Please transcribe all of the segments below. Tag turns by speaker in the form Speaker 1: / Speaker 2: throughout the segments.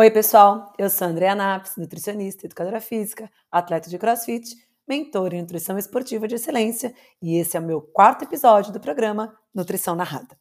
Speaker 1: Oi, pessoal. Eu sou a Andrea Naps, nutricionista, educadora física, atleta de crossfit, mentor em nutrição esportiva de excelência, e esse é o meu quarto episódio do programa Nutrição Narrada.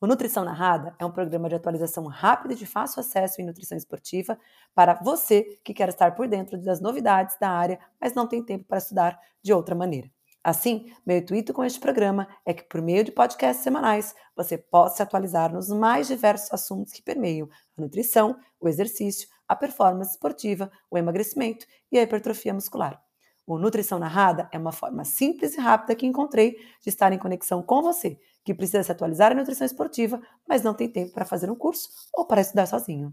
Speaker 1: O Nutrição Narrada é um programa de atualização rápida e de fácil acesso em nutrição esportiva para você que quer estar por dentro das novidades da área, mas não tem tempo para estudar de outra maneira. Assim, meu intuito com este programa é que, por meio de podcasts semanais, você possa se atualizar nos mais diversos assuntos que permeiam a nutrição, o exercício, a performance esportiva, o emagrecimento e a hipertrofia muscular. O Nutrição Narrada é uma forma simples e rápida que encontrei de estar em conexão com você, que precisa se atualizar em nutrição esportiva, mas não tem tempo para fazer um curso ou para estudar sozinho.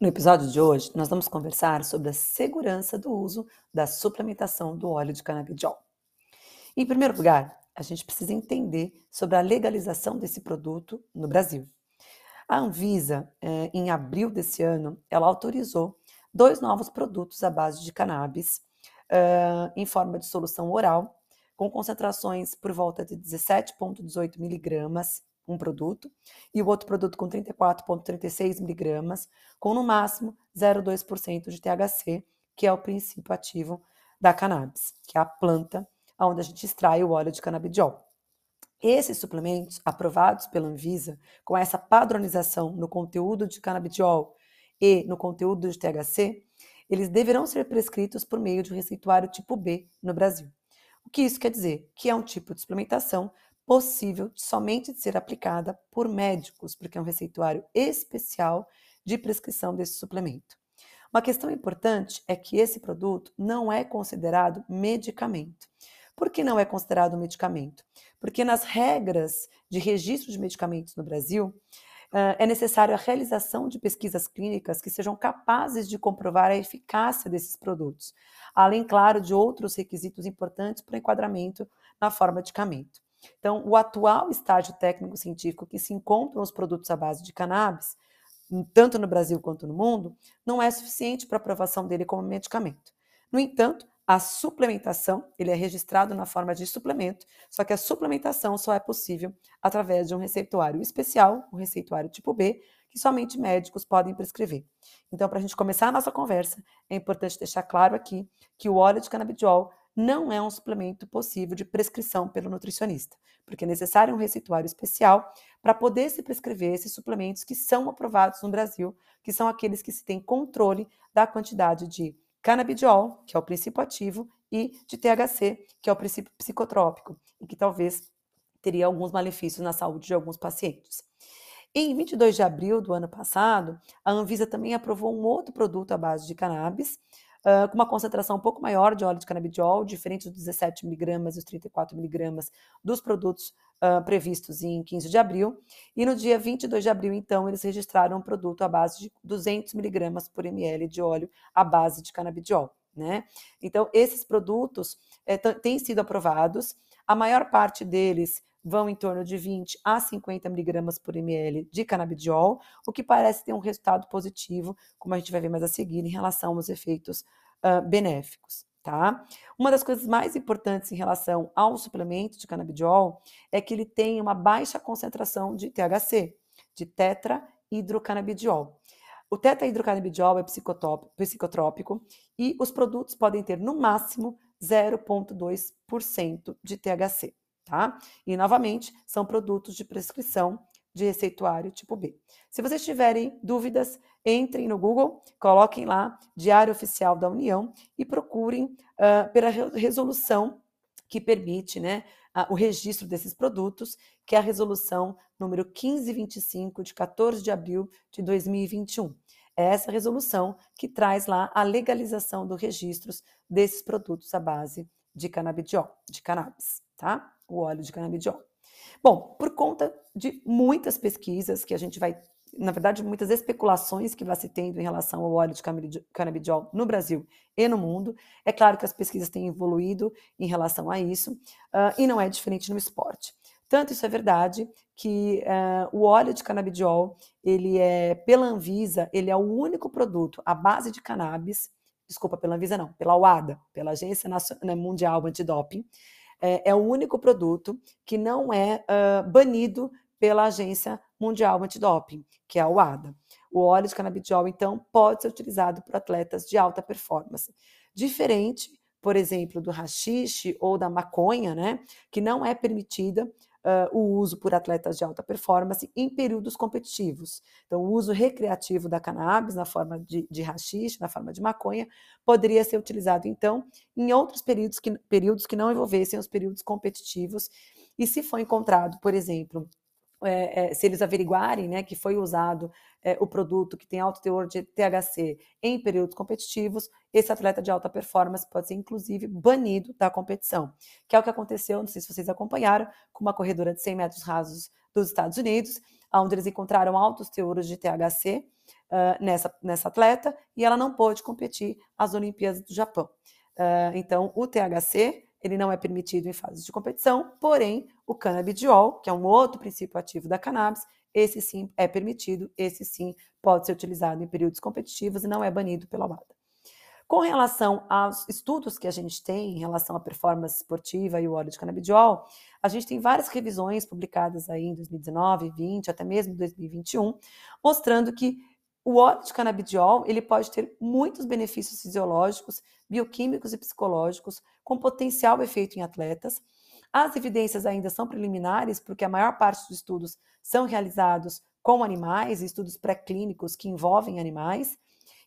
Speaker 1: No episódio de hoje, nós vamos conversar sobre a segurança do uso da suplementação do óleo de canabidiol. Em primeiro lugar, a gente precisa entender sobre a legalização desse produto no Brasil. A Anvisa, eh, em abril desse ano, ela autorizou dois novos produtos à base de cannabis em forma de solução oral, com concentrações por volta de 17,18 miligramas um produto, e o outro produto com 34,36 miligramas, com no máximo 0,2% de THC, que é o princípio ativo da cannabis, que é a planta onde a gente extrai o óleo de canabidiol. Esses suplementos aprovados pela Anvisa, com essa padronização no conteúdo de canabidiol e no conteúdo de THC, eles deverão ser prescritos por meio de um receituário tipo B no Brasil. O que isso quer dizer? Que é um tipo de suplementação possível somente de ser aplicada por médicos, porque é um receituário especial de prescrição desse suplemento. Uma questão importante é que esse produto não é considerado medicamento. Por que não é considerado medicamento? Porque nas regras de registro de medicamentos no Brasil, é necessário a realização de pesquisas clínicas que sejam capazes de comprovar a eficácia desses produtos, além, claro, de outros requisitos importantes para o enquadramento na forma de medicamento. Então, o atual estágio técnico-científico que se encontram os produtos à base de cannabis, tanto no Brasil quanto no mundo, não é suficiente para aprovação dele como medicamento. No entanto, a suplementação, ele é registrado na forma de suplemento, só que a suplementação só é possível através de um receituário especial, um receituário tipo B, que somente médicos podem prescrever. Então, para a gente começar a nossa conversa, é importante deixar claro aqui que o óleo de canabidiol não é um suplemento possível de prescrição pelo nutricionista, porque é necessário um receituário especial para poder se prescrever esses suplementos que são aprovados no Brasil, que são aqueles que se tem controle da quantidade de canabidiol, que é o princípio ativo, e de THC, que é o princípio psicotrópico, e que talvez teria alguns malefícios na saúde de alguns pacientes. Em 22 de abril do ano passado, a Anvisa também aprovou um outro produto à base de cannabis, uh, com uma concentração um pouco maior de óleo de canabidiol, diferente dos 17 miligramas e os 34 miligramas dos produtos uh, previstos em 15 de abril. E no dia 22 de abril, então, eles registraram um produto à base de 200 miligramas por ml de óleo à base de canabidiol. Né? Então, esses produtos é, têm sido aprovados, a maior parte deles vão em torno de 20 a 50 miligramas por ml de canabidiol, o que parece ter um resultado positivo, como a gente vai ver mais a seguir, em relação aos efeitos uh, benéficos. Tá? Uma das coisas mais importantes em relação ao suplemento de canabidiol é que ele tem uma baixa concentração de THC, de tetrahidrocanabidiol. O tetrahidrocanabidiol é psicotrópico e os produtos podem ter no máximo 0,2% de THC tá? E novamente, são produtos de prescrição de receituário tipo B. Se vocês tiverem dúvidas, entrem no Google, coloquem lá Diário Oficial da União e procurem uh, pela resolução que permite né, o registro desses produtos, que é a resolução número 1525, de 14 de abril de 2021. É essa resolução que traz lá a legalização dos registros desses produtos à base de canabidiol, de cannabis, tá? O óleo de canabidiol. Bom, por conta de muitas pesquisas que a gente vai, na verdade, muitas especulações que vai se tendo em relação ao óleo de canabidiol no Brasil e no mundo, é claro que as pesquisas têm evoluído em relação a isso, uh, e não é diferente no esporte. Tanto isso é verdade que uh, o óleo de canabidiol, ele é, pela Anvisa, ele é o único produto à base de cannabis, desculpa, pela Anvisa não, pela UADA, pela Agência Nacional, Mundial Antidoping, é, é, o único produto que não é uh, banido pela Agência Mundial Antidoping, que é a UADA. O óleo de canabidiol, então, pode ser utilizado por atletas de alta performance. Diferente, por exemplo, do rachixe ou da maconha, né, que não é permitida uh, o uso por atletas de alta performance em períodos competitivos. Então, o uso recreativo da cannabis na forma de, de rachixe, na forma de maconha, poderia ser utilizado, então, em outros períodos que, períodos que não envolvessem os períodos competitivos. E se for encontrado, por exemplo, é, é, se eles averiguarem né, que foi usado é, o produto que tem alto teor de THC em períodos competitivos, esse atleta de alta performance pode ser, inclusive, banido da competição, que é o que aconteceu, não sei se vocês acompanharam, com uma corredora de 100 metros rasos dos Estados Unidos, onde eles encontraram altos teores de THC uh, nessa, nessa atleta e ela não pôde competir às Olimpíadas do Japão. Uh, então, o THC ele não é permitido em fases de competição, porém, o canabidiol, que é um outro princípio ativo da cannabis, esse sim é permitido, esse sim pode ser utilizado em períodos competitivos e não é banido pela WADA. Com relação aos estudos que a gente tem em relação à performance esportiva e o óleo de canabidiol, a gente tem várias revisões publicadas aí em 2019, 2020, até mesmo 2021, mostrando que o óleo de canabidiol ele pode ter muitos benefícios fisiológicos, bioquímicos e psicológicos, com potencial efeito em atletas. As evidências ainda são preliminares, porque a maior parte dos estudos são realizados com animais, estudos pré-clínicos que envolvem animais,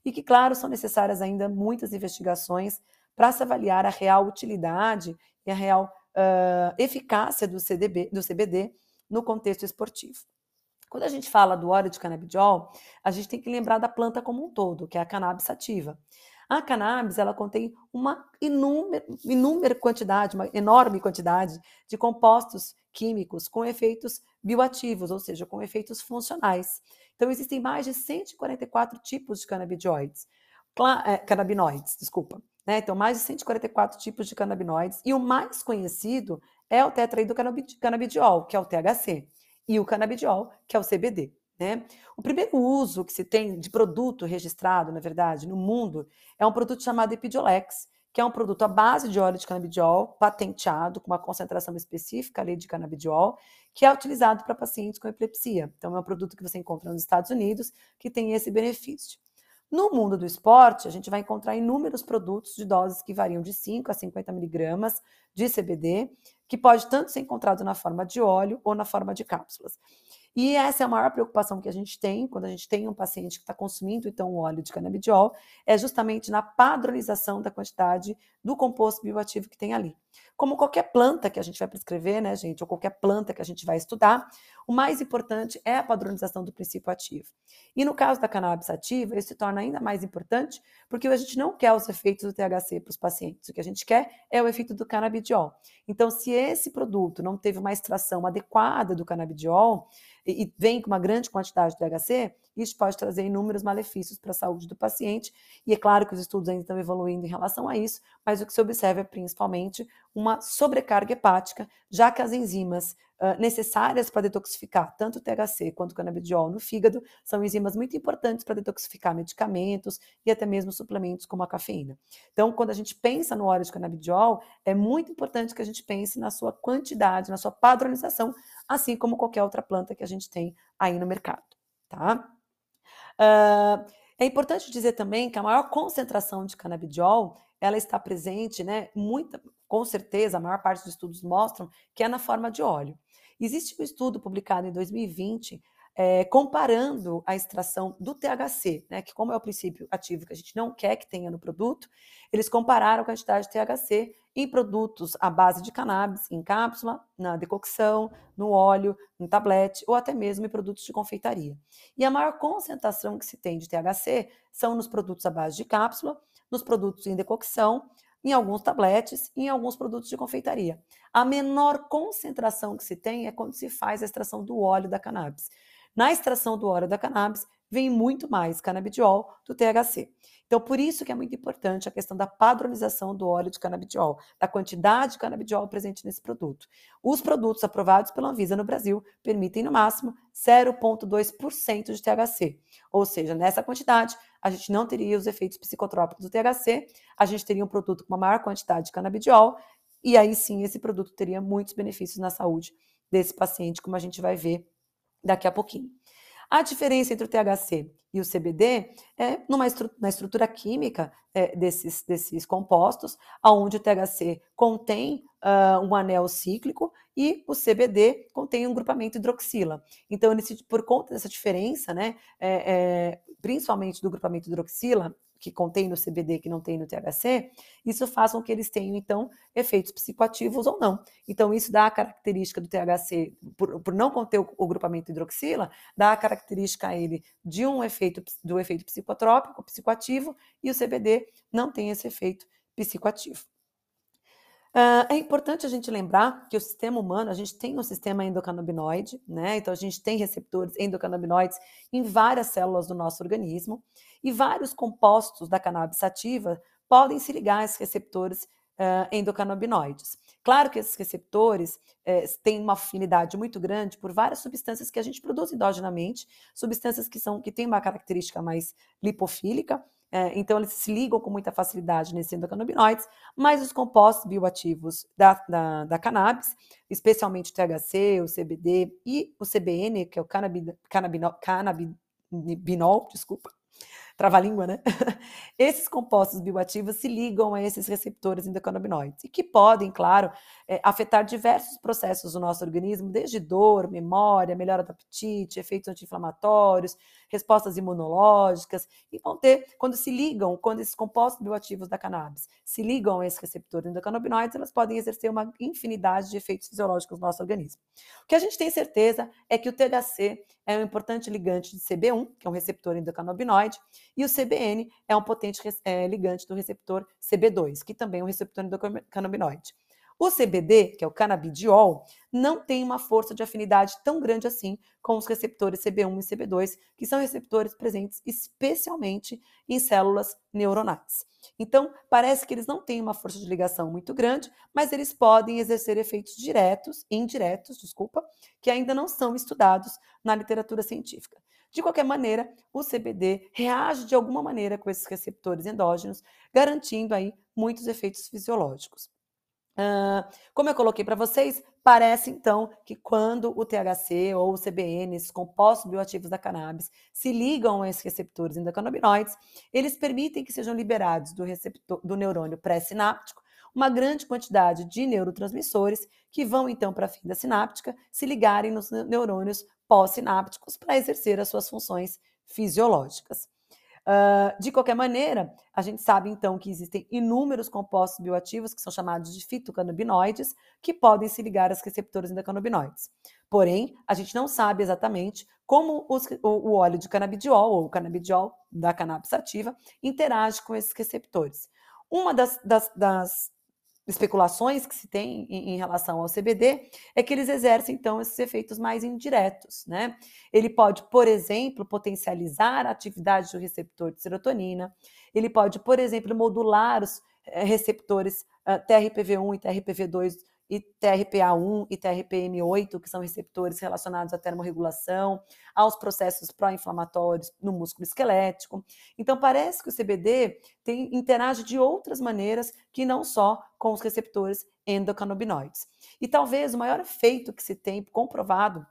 Speaker 1: e que, claro, são necessárias ainda muitas investigações para se avaliar a real utilidade e a real uh, eficácia do, CDB, do CBD no contexto esportivo. Quando a gente fala do óleo de canabidiol, a gente tem que lembrar da planta como um todo, que é a cannabis sativa. A cannabis, ela contém uma inúmera, inúmera quantidade, uma enorme quantidade de compostos químicos com efeitos bioativos, ou seja, com efeitos funcionais. Então, existem mais de 144 tipos de canabidioides, é, canabinoides, desculpa. Né? Então, mais de 144 tipos de canabinoides, e o mais conhecido é o tetraído canabidiol, que é o THC e o canabidiol, que é o CBD. Né? O primeiro uso que se tem de produto registrado, na verdade, no mundo, é um produto chamado Epidiolex, que é um produto à base de óleo de canabidiol, patenteado, com uma concentração específica ali de canabidiol, que é utilizado para pacientes com epilepsia. Então, é um produto que você encontra nos Estados Unidos, que tem esse benefício. No mundo do esporte, a gente vai encontrar inúmeros produtos de doses que variam de 5 a 50 miligramas de CBD, que pode tanto ser encontrado na forma de óleo ou na forma de cápsulas. E essa é a maior preocupação que a gente tem quando a gente tem um paciente que está consumindo então o óleo de canabidiol, é justamente na padronização da quantidade do composto bioativo que tem ali. Como qualquer planta que a gente vai prescrever, né, gente, ou qualquer planta que a gente vai estudar, o mais importante é a padronização do princípio ativo. E no caso da cannabis ativa, isso se torna ainda mais importante, porque a gente não quer os efeitos do THC para os pacientes, o que a gente quer é o efeito do canabidiol. Então, se esse produto não teve uma extração adequada do canabidiol, e, vem com uma grande quantidade de THC, isso pode trazer inúmeros malefícios para a saúde do paciente. E é claro que os estudos ainda estão evoluindo em relação a isso, mas o que se observa é principalmente uma sobrecarga hepática, já que as enzimas uh, necessárias para detoxificar tanto o THC quanto o canabidiol no fígado são enzimas muito importantes para detoxificar medicamentos e até mesmo suplementos como a cafeína. Então, quando a gente pensa no óleo de canabidiol, é muito importante que a gente pense na sua quantidade, na sua padronização, assim como qualquer outra planta que a gente tem aí no mercado, tá? Uh, é importante dizer também que a maior concentração de canabidiol ela está presente, né? Muita, com certeza, a maior parte dos estudos mostram que é na forma de óleo. Existe um estudo publicado em 2020 é, comparando a extração do THC, né, que como é o princípio ativo que a gente não quer que tenha no produto, eles compararam a quantidade de THC em produtos à base de cannabis, em cápsula, na decocção, no óleo, em tablete ou até mesmo em produtos de confeitaria. E a maior concentração que se tem de THC são nos produtos à base de cápsula, nos produtos em decocção, em alguns tabletes e em alguns produtos de confeitaria. A menor concentração que se tem é quando se faz a extração do óleo da cannabis. Na extração do óleo da cannabis, vem muito mais canabidiol do THC. Então, por isso que é muito importante a questão da padronização do óleo de canabidiol, da quantidade de canabidiol presente nesse produto. Os produtos aprovados pela Anvisa no Brasil permitem, no máximo, 0,2% de THC. Ou seja, nessa quantidade, a gente não teria os efeitos psicotrópicos do THC, a gente teria um produto com uma maior quantidade de canabidiol, e aí sim esse produto teria muitos benefícios na saúde desse paciente, como a gente vai ver daqui a pouquinho. A diferença entre o THC e o CBD é numa estru na estrutura química é, desses, desses compostos, onde o THC contém uh, um anel cíclico e o CBD contém um grupamento hidroxila. Então, por conta dessa diferença, né, é, é, principalmente do grupamento hidroxila, que contém no CBD que não tem no THC, isso faz com que eles tenham, então, efeitos psicoativos ou não. Então, isso dá a característica do THC, por, por não conter o, o, grupamento hidroxila, dá a característica a ele de um efeito, do efeito psicotrópico, psicoativo, e o CBD não tem esse efeito psicoativo. Uh, é importante a gente lembrar que o sistema humano, a gente tem um sistema endocannabinoide, né? Então a gente tem receptores endocannabinoides em várias células do nosso organismo e vários compostos da cannabis sativa podem se ligar a esses receptores uh, endocannabinoides. Claro que esses receptores eh, têm uma afinidade muito grande por várias substâncias que a gente produz endogenamente, substâncias que são que têm uma característica mais lipofílica, é, então, eles se ligam com muita facilidade nesses endocannabinoides, mas os compostos bioativos da, da, da cannabis, especialmente o THC, o CBD e o CBN, que é o canabinol desculpa, trava-língua, né? Esses compostos bioativos se ligam a esses receptores endocannabinoides e que podem, claro, é, afetar diversos processos do nosso organismo, desde dor, memória, melhora do apetite, efeitos anti-inflamatórios, respostas imunológicas, e vão ter, quando se ligam, quando esses compostos bioativos da cannabis se ligam a esses receptores endocannabinoides, elas podem exercer uma infinidade de efeitos fisiológicos no nosso organismo. O que a gente tem certeza é que o THC é um importante ligante de CB1, que é um receptor endocannabinoide, e o CBN é um potente é, ligante do receptor CB2, que também é um receptor endocannabinoide. O CBD, que é o canabidiol, não tem uma força de afinidade tão grande assim com os receptores CB1 e CB2, que são receptores presentes especialmente em células neuronais. Então, parece que eles não têm uma força de ligação muito grande, mas eles podem exercer efeitos diretos, indiretos, desculpa, que ainda não são estudados na literatura científica. De qualquer maneira, o CBD reage de alguma maneira com esses receptores endógenos, garantindo aí muitos efeitos fisiológicos. Como eu coloquei para vocês, parece então que quando o THC ou o CBN, esses compostos bioativos da cannabis, se ligam a esses receptores endocannabinoides, eles permitem que sejam liberados do, receptor, do neurônio pré-sináptico uma grande quantidade de neurotransmissores que vão então para a fenda sináptica se ligarem nos neurônios pós-sinápticos para exercer as suas funções fisiológicas. Uh, de qualquer maneira, a gente sabe então que existem inúmeros compostos bioativos que são chamados de fitocannabinoides que podem se ligar aos receptores endocannabinoides. Porém, a gente não sabe exatamente como os, o, o, óleo de canabidiol ou o canabidiol da cannabis sativa interage com esses receptores. Uma das, das, das especulações que se tem em, em, relação ao CBD é que eles exercem então esses efeitos mais indiretos, né? Ele pode, por exemplo, potencializar a atividade do receptor de serotonina, ele pode, por exemplo, modular os eh, receptores ah, TRPV1 e TRPV2 e TRPA1 e TRPM8, que são receptores relacionados à termorregulação, aos processos pró-inflamatórios no músculo esquelético. Então, parece que o CBD tem, interage de outras maneiras que não só com os receptores endocannabinoides. E talvez o maior efeito que se tem comprovado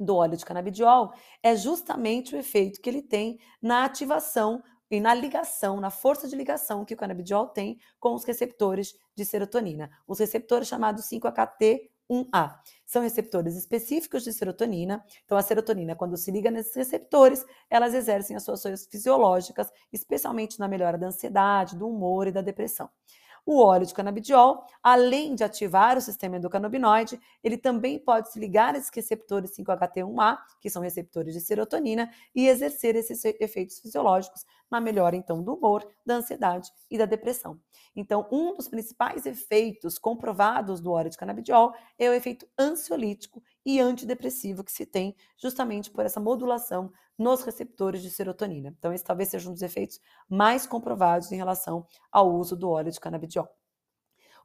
Speaker 1: do óleo de canabidiol é justamente o efeito que ele tem na ativação e na ligação, na força de ligação que o canabidiol tem com os receptores de serotonina. Os receptores chamados 5-HT1A. São receptores específicos de serotonina. Então, a serotonina, quando se liga nesses receptores, elas exercem as suas ações fisiológicas, especialmente na melhora da ansiedade, do humor e da depressão. O óleo de canabidiol, além de ativar o sistema endocannabinoide, ele também pode se ligar a esses receptores 5-HT1A, que são receptores de serotonina, e exercer esses efeitos fisiológicos na melhora, então, do humor, da ansiedade e da depressão. Então, um dos principais efeitos comprovados do óleo de canabidiol é o efeito ansiolítico e antidepressivo que se tem justamente por essa modulação nos receptores de serotonina. Então, esse talvez seja um dos efeitos mais comprovados em relação ao uso do óleo de canabidiol.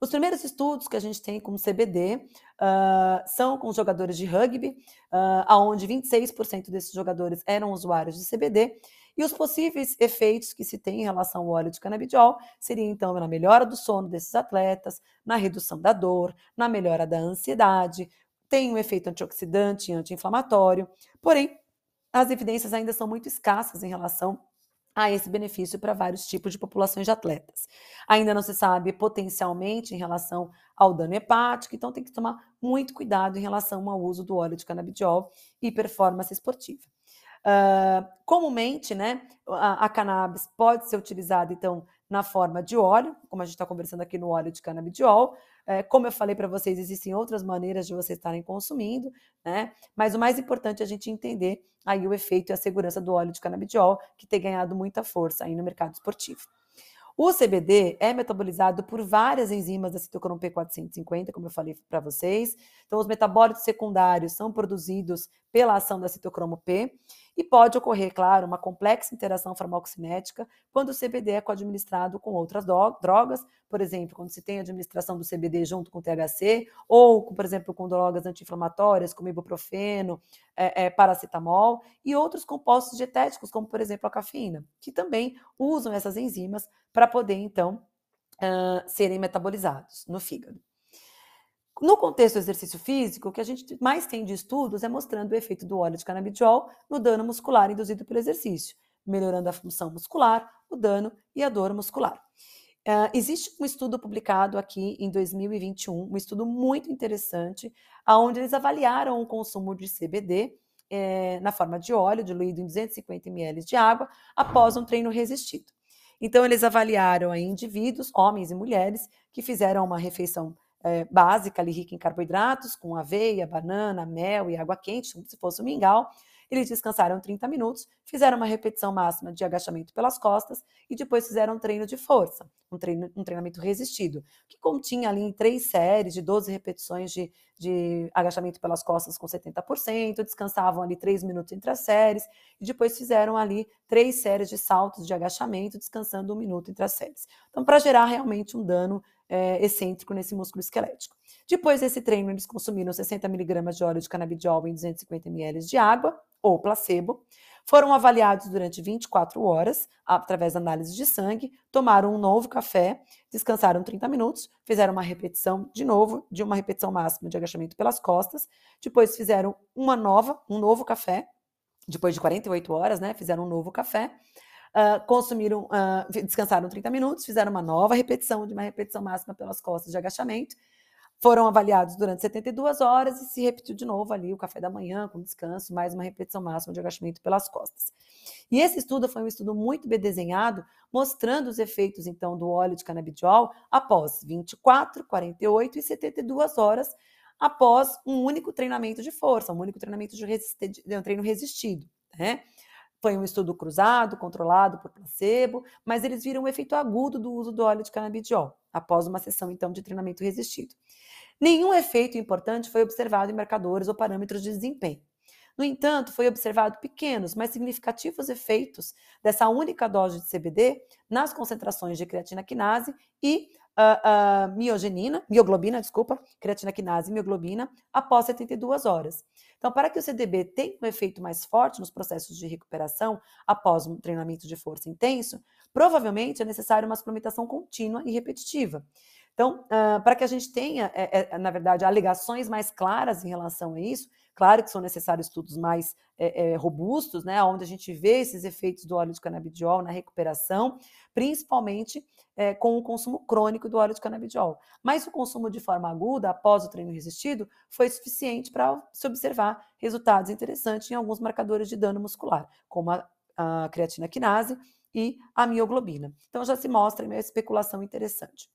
Speaker 1: Os primeiros estudos que a gente tem com CBD uh, são com jogadores de rugby, uh, onde 26% desses jogadores eram usuários de CBD, e os possíveis efeitos que se tem em relação ao óleo de canabidiol seriam, então, na melhora do sono desses atletas, na redução da dor, na melhora da ansiedade, tem um efeito antioxidante e anti-inflamatório, porém, as evidências ainda são muito escassas em relação a esse benefício para vários tipos de populações de atletas. Ainda não se sabe potencialmente em relação ao dano hepático, então tem que tomar muito cuidado em relação ao uso do óleo de canabidiol e performance esportiva. Uh, comumente, né, a, a, cannabis pode ser utilizada, então, na forma de óleo, como a gente está conversando aqui no óleo de canabidiol. É, como eu falei para vocês, existem outras maneiras de vocês estarem consumindo, né? Mas o mais importante é a gente entender aí o efeito e a segurança do óleo de canabidiol, que tem ganhado muita força aí no mercado esportivo. O CBD é metabolizado por várias enzimas da citocromo P450, como eu falei para vocês. Então, os metabólitos secundários são produzidos pela ação da citocromo P e pode ocorrer, claro, uma complexa interação farmacocinética quando o CBD é co-administrado com outras drogas, por exemplo, quando se tem administração do CBD junto com THC, ou, por exemplo, com drogas anti-inflamatórias, como ibuprofeno, é, é, paracetamol, e outros compostos dietéticos, como, por exemplo, a cafeína, que também usam essas enzimas para poder, então, uh, serem metabolizados no fígado. No contexto do exercício físico, o que a gente mais tem de estudos é mostrando o efeito do óleo de canabidiol no dano muscular induzido pelo exercício, melhorando a função muscular, o dano e a dor muscular. Uh, existe um estudo publicado aqui em 2021, um estudo muito interessante, onde eles avaliaram o consumo de CBD eh, na forma de óleo diluído em 250 ml de água após um treino resistido. Então, eles avaliaram aí indivíduos, homens e mulheres, que fizeram uma refeição é, básica, ali, rica em carboidratos, com aveia, banana, mel e água quente, como se fosse um mingau. Eles descansaram 30 minutos, fizeram uma repetição máxima de agachamento pelas costas e depois fizeram um treino de força, um, treino, um treinamento resistido, que continha ali em três séries de 12 repetições de, de agachamento pelas costas com 70%, descansavam ali três minutos entre as séries e depois fizeram ali três séries de saltos de agachamento, descansando um minuto entre as séries. Então, para gerar realmente um dano é, excêntrico nesse músculo esquelético. Depois desse treino, eles consumiram 60 miligramas de óleo de canabidiol em 250 ml de água, ou placebo, foram avaliados durante 24 horas, através da análise de sangue, tomaram um novo café, descansaram 30 minutos, fizeram uma repetição de novo, de uma repetição máxima de agachamento pelas costas, depois fizeram uma nova, um novo café, depois de 48 horas, né, fizeram um novo café, uh, consumiram, uh, descansaram 30 minutos, fizeram uma nova repetição, de uma repetição máxima pelas costas de agachamento, foram avaliados durante 72 horas e se repetiu de novo ali o café da manhã com descanso, mais uma repetição máxima de agachamento pelas costas. E esse estudo foi um estudo muito bem desenhado, mostrando os efeitos então do óleo de canabidiol após 24, 48 e 72 horas após um único treinamento de força, um único treinamento de, de um treino resistido, né? Foi um estudo cruzado, controlado por placebo, mas eles viram o efeito agudo do uso do óleo de canabidiol, após uma sessão, então, de treinamento resistido. Nenhum efeito importante foi observado em marcadores ou parâmetros de desempenho. No entanto, foi observado pequenos, mas significativos efeitos dessa única dose de CBD nas concentrações de creatina quinase e uh, miogenina, mioglobina, desculpa, creatina quinase e mioglobina após 72 horas. Então, para que o CDB tenha um efeito mais forte nos processos de recuperação após um treinamento de força intenso, provavelmente é necessário uma suplementação contínua e repetitiva. Então, uh, para que a gente tenha, é, é, na verdade, alegações mais claras em relação a isso, claro que são necessários estudos mais é, é, robustos, né, onde a gente vê esses efeitos do óleo de canabidiol na recuperação, principalmente é, com o consumo crônico do óleo de canabidiol. Mas o consumo de forma aguda, após o treino resistido, foi suficiente para se observar resultados interessantes em alguns marcadores de dano muscular, como a, a creatina quinase e a mioglobina. Então já se mostra uma especulação interessante.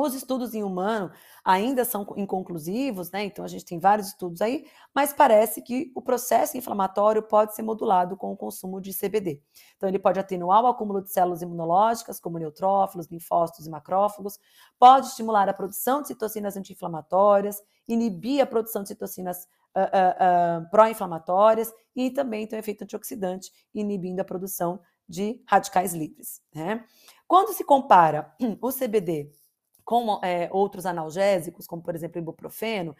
Speaker 1: Os estudos em humano ainda são inconclusivos, né? Então a gente tem vários estudos aí, mas parece que o processo inflamatório pode ser modulado com o consumo de CBD. Então ele pode atenuar o acúmulo de células imunológicas, como neutrófilos, linfócitos e macrófagos, pode estimular a produção de citocinas anti-inflamatórias, inibir a produção de citocinas uh, uh, uh, pró-inflamatórias e também tem um efeito antioxidante, inibindo a produção de radicais livres. Né? Quando se compara o CBD com é, outros analgésicos, como por exemplo ibuprofeno,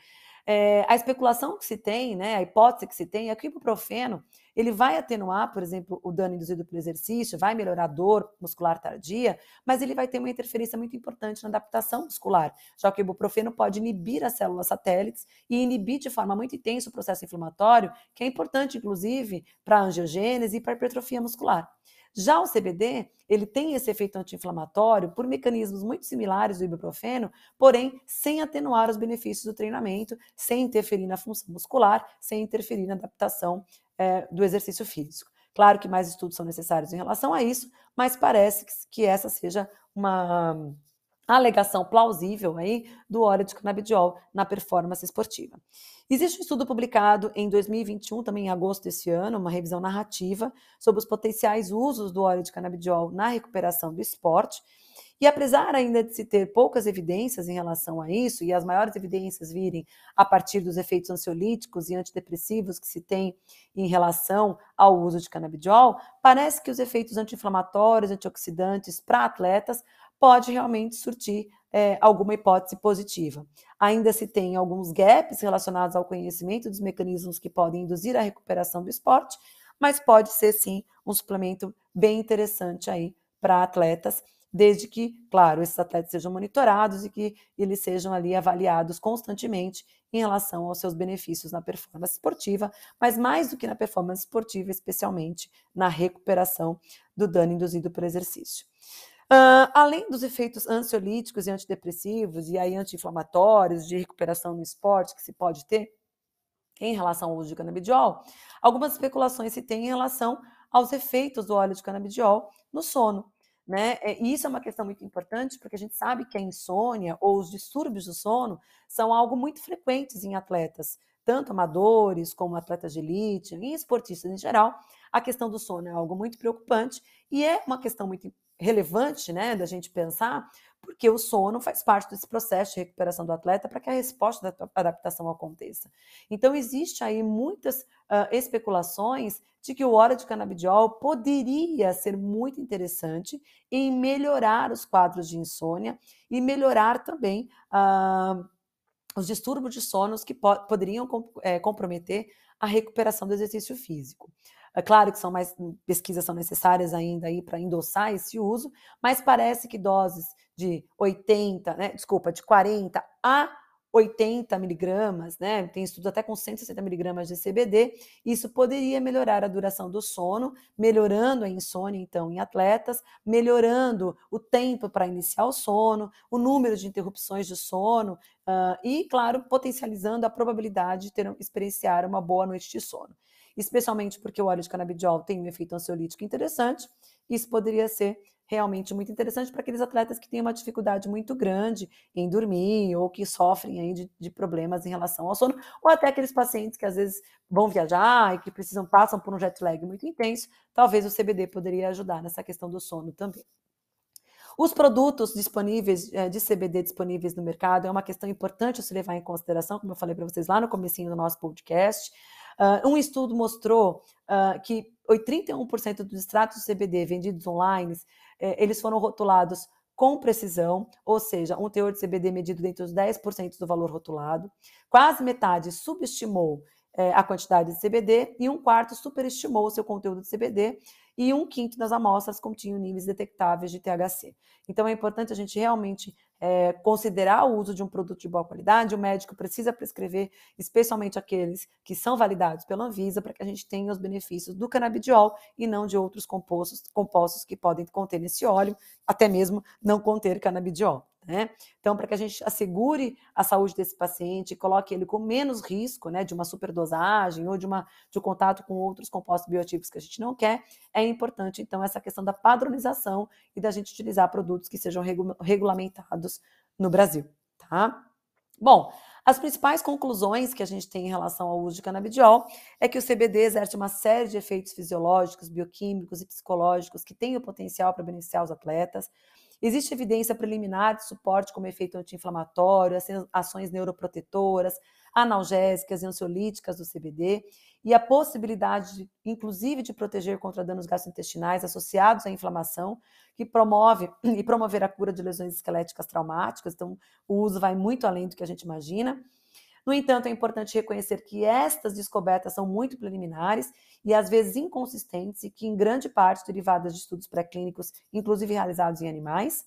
Speaker 1: é, a especulação que se tem, né, a hipótese que se tem é que o ibuprofeno ele vai atenuar, por exemplo, o dano induzido pelo exercício, vai melhorar a dor muscular tardia, mas ele vai ter uma interferência muito importante na adaptação muscular, já que o ibuprofeno pode inibir as células satélites e inibir de forma muito intensa o processo inflamatório, que é importante, inclusive, para a angiogênese e para a hipertrofia muscular. Já o CBD, ele tem esse efeito anti-inflamatório por mecanismos muito similares do ibuprofeno, porém sem atenuar os benefícios do treinamento, sem interferir na função muscular, sem interferir na adaptação é, do exercício físico. Claro que mais estudos são necessários em relação a isso, mas parece que essa seja uma alegação plausível aí do óleo de canabidiol na performance esportiva. Existe um estudo publicado em 2021, também em agosto desse ano, uma revisão narrativa sobre os potenciais usos do óleo de canabidiol na recuperação do esporte. E apesar ainda de se ter poucas evidências em relação a isso, e as maiores evidências virem a partir dos efeitos ansiolíticos e antidepressivos que se tem em relação ao uso de canabidiol, parece que os efeitos anti-inflamatórios, antioxidantes para atletas pode realmente surtir é, alguma hipótese positiva. Ainda se tem alguns gaps relacionados ao conhecimento dos mecanismos que podem induzir a recuperação do esporte, mas pode ser sim um suplemento bem interessante aí para atletas, desde que, claro, esses atletas sejam monitorados e que eles sejam ali avaliados constantemente em relação aos seus benefícios na performance esportiva, mas mais do que na performance esportiva, especialmente na recuperação do dano induzido por exercício. Uh, além dos efeitos ansiolíticos e antidepressivos e aí anti-inflamatórios de recuperação no esporte que se pode ter em relação ao uso de canabidiol, algumas especulações se tem em relação aos efeitos do óleo de canabidiol no sono. Né? É, e isso é uma questão muito importante, porque a gente sabe que a insônia ou os distúrbios do sono são algo muito frequentes em atletas, tanto amadores como atletas de elite, em esportistas em geral. A questão do sono é algo muito preocupante e é uma questão muito relevante, né, da gente pensar, porque o sono faz parte desse processo de recuperação do atleta para que a resposta da adaptação aconteça. Então, existe aí muitas uh, especulações de que o óleo de canabidiol poderia ser muito interessante em melhorar os quadros de insônia e melhorar também uh, os distúrbios de sonos que po poderiam é, comprometer a recuperação do exercício físico. É claro que são mais hum, pesquisas são necessárias ainda aí para endossar esse uso, mas parece que doses de 80, né, desculpa, de 40 a 80 miligramas, né? Tem estudos até com 160 miligramas de CBD. Isso poderia melhorar a duração do sono, melhorando a insônia, então, em atletas, melhorando o tempo para iniciar o sono, o número de interrupções de sono uh, e, claro, potencializando a probabilidade de ter, experienciar uma boa noite de sono especialmente porque o óleo de canabidiol tem um efeito ansiolítico interessante. Isso poderia ser realmente muito interessante para aqueles atletas que têm uma dificuldade muito grande em dormir ou que sofrem aí de, de, problemas em relação ao sono, ou até aqueles pacientes que às vezes vão viajar e que precisam passam por um jet lag muito intenso, talvez o CBD poderia ajudar nessa questão do sono também. Os produtos disponíveis eh, de CBD disponíveis no mercado é uma questão importante a se levar em consideração, como eu falei para vocês lá no comecinho do nosso podcast. Uh, um estudo mostrou uh, que 31% dos extratos de CBD vendidos online, eh, eles foram rotulados com precisão, ou seja, um teor de CBD medido dentro dos 10% do valor rotulado. Quase metade subestimou eh, a quantidade de CBD e um quarto superestimou o seu conteúdo de CBD e um quinto das amostras continham níveis detectáveis de THC. Então é importante a gente realmente é, considerar o uso de um produto de boa qualidade, o médico precisa prescrever, especialmente aqueles que são validados pela Anvisa, para que a gente tenha os benefícios do canabidiol e não de outros compostos, compostos que podem conter nesse óleo, até mesmo não conter canabidiol. Né? Então, para que a gente assegure a saúde desse paciente, coloque ele com menos risco né, de uma superdosagem ou de, uma, de um contato com outros compostos bioativos que a gente não quer, é importante, então, essa questão da padronização e da gente utilizar produtos que sejam regu regulamentados no Brasil, tá? Bom, as principais conclusões que a gente tem em relação ao uso de canabidiol é que o CBD exerce uma série de efeitos fisiológicos, bioquímicos e psicológicos que têm o potencial para beneficiar os atletas. Existe evidência preliminar de suporte como efeito anti-inflamatório, ações neuroprotetoras, analgésicas e ansiolíticas do CBD e a possibilidade, de, inclusive, de proteger contra danos gastrointestinais associados à inflamação, que promove e promover a cura de lesões esqueléticas traumáticas. Então, o uso vai muito além do que a gente imagina. No entanto, é importante reconhecer que estas descobertas são muito preliminares e às vezes inconsistentes e que, em grande parte, derivadas de estudos pré-clínicos, inclusive realizados em animais.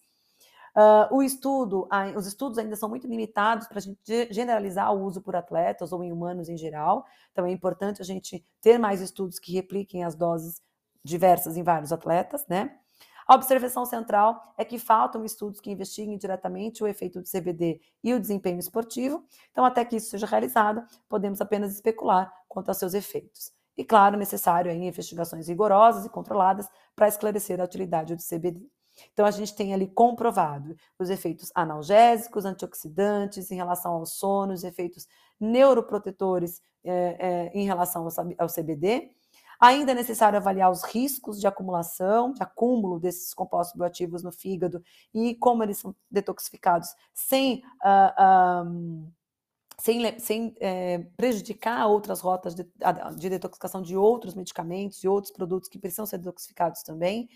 Speaker 1: Uh, o estudo, os estudos ainda são muito limitados para a gente generalizar o uso por atletas ou em humanos em geral. Então, é importante a gente ter mais estudos que repliquem as doses diversas em vários atletas, né? A observação central é que faltam estudos que investiguem diretamente o efeito do CBD e o desempenho esportivo. Então, até que isso seja realizado, podemos apenas especular quanto aos seus efeitos. E, claro, necessário aí, investigações rigorosas e controladas para esclarecer a utilidade do CBD. Então, a gente tem ali comprovado os efeitos analgésicos, antioxidantes em relação ao sono, os efeitos neuroprotetores é, é, em relação ao, ao CBD, Ainda é necessário avaliar os riscos de acumulação, de acúmulo desses compostos bioativos no fígado e como eles são detoxificados sem. Uh, um, sem, sem é, prejudicar outras rotas de, de detoxificação de outros medicamentos e outros produtos que precisam ser detoxificados também.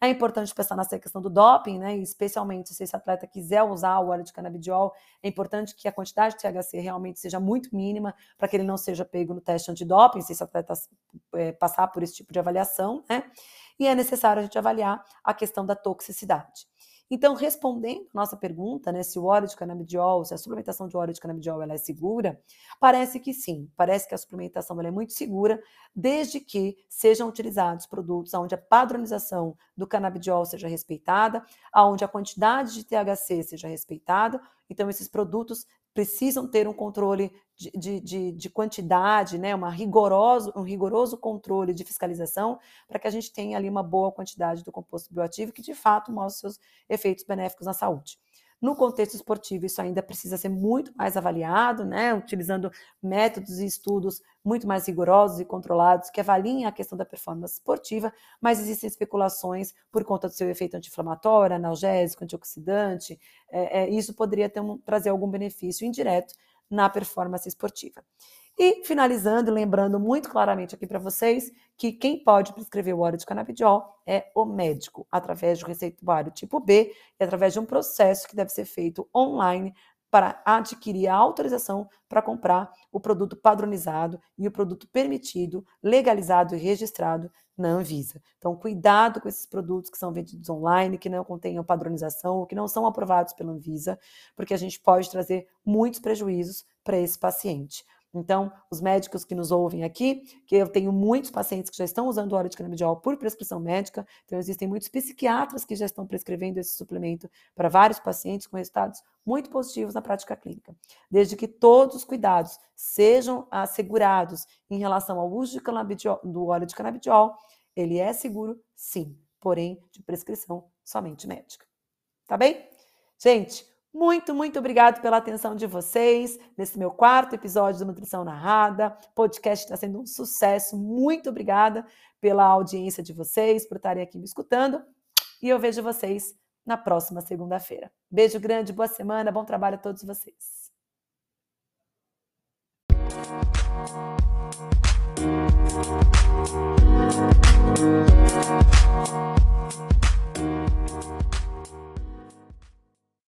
Speaker 1: É importante pensar nessa questão do doping, né? especialmente se esse atleta quiser usar o óleo de canabidiol, é importante que a quantidade de THC realmente seja muito mínima para que ele não seja pego no teste antidoping, se esse atleta é, passar por esse tipo de avaliação, né? E é necessário a gente avaliar a questão da toxicidade. Então, respondendo a nossa pergunta, né, se o óleo de canabidiol, se a suplementação de óleo de canabidiol ela é segura, parece que sim, parece que a suplementação ela é muito segura, desde que sejam utilizados produtos onde a padronização do canabidiol seja respeitada, onde a quantidade de THC seja respeitada. Então, esses produtos precisam ter um controle de, de, de, de, quantidade, né, uma rigoroso, um rigoroso controle de fiscalização, para que a gente tenha ali uma boa quantidade do composto bioativo que de fato mostre seus efeitos benéficos na saúde. No contexto esportivo, isso ainda precisa ser muito mais avaliado, né, utilizando métodos e estudos muito mais rigorosos e controlados que avaliem a questão da performance esportiva, mas existem especulações por conta do seu efeito anti-inflamatório, analgésico, antioxidante, é, é, isso poderia um, trazer algum benefício indireto na performance esportiva. E finalizando, lembrando muito claramente aqui para vocês que quem pode prescrever o óleo de canabidiol é o médico, através do receituário tipo B e através de um processo que deve ser feito online para adquirir a autorização para comprar o produto padronizado e o produto permitido, legalizado e registrado na Anvisa. Então, cuidado com esses produtos que são vendidos online, que não contenham padronização ou que não são aprovados pela Anvisa, porque a gente pode trazer muitos prejuízos para esse paciente. Então, os médicos que nos ouvem aqui, que eu tenho muitos pacientes que já estão usando óleo de canabidiol por prescrição médica, então existem muitos psiquiatras que já estão prescrevendo esse suplemento para vários pacientes com resultados muito positivos na prática clínica. Desde que todos os cuidados sejam assegurados em relação ao uso do óleo de canabidiol, ele é seguro, sim, porém de prescrição somente médica. Tá bem? Gente, muito, muito obrigado pela atenção de vocês nesse meu quarto episódio do Nutrição Narrada. O podcast está sendo um sucesso. Muito obrigada pela audiência de vocês, por estarem aqui me escutando. E eu vejo vocês na próxima segunda-feira. Beijo grande, boa semana, bom trabalho a todos vocês. Thank you.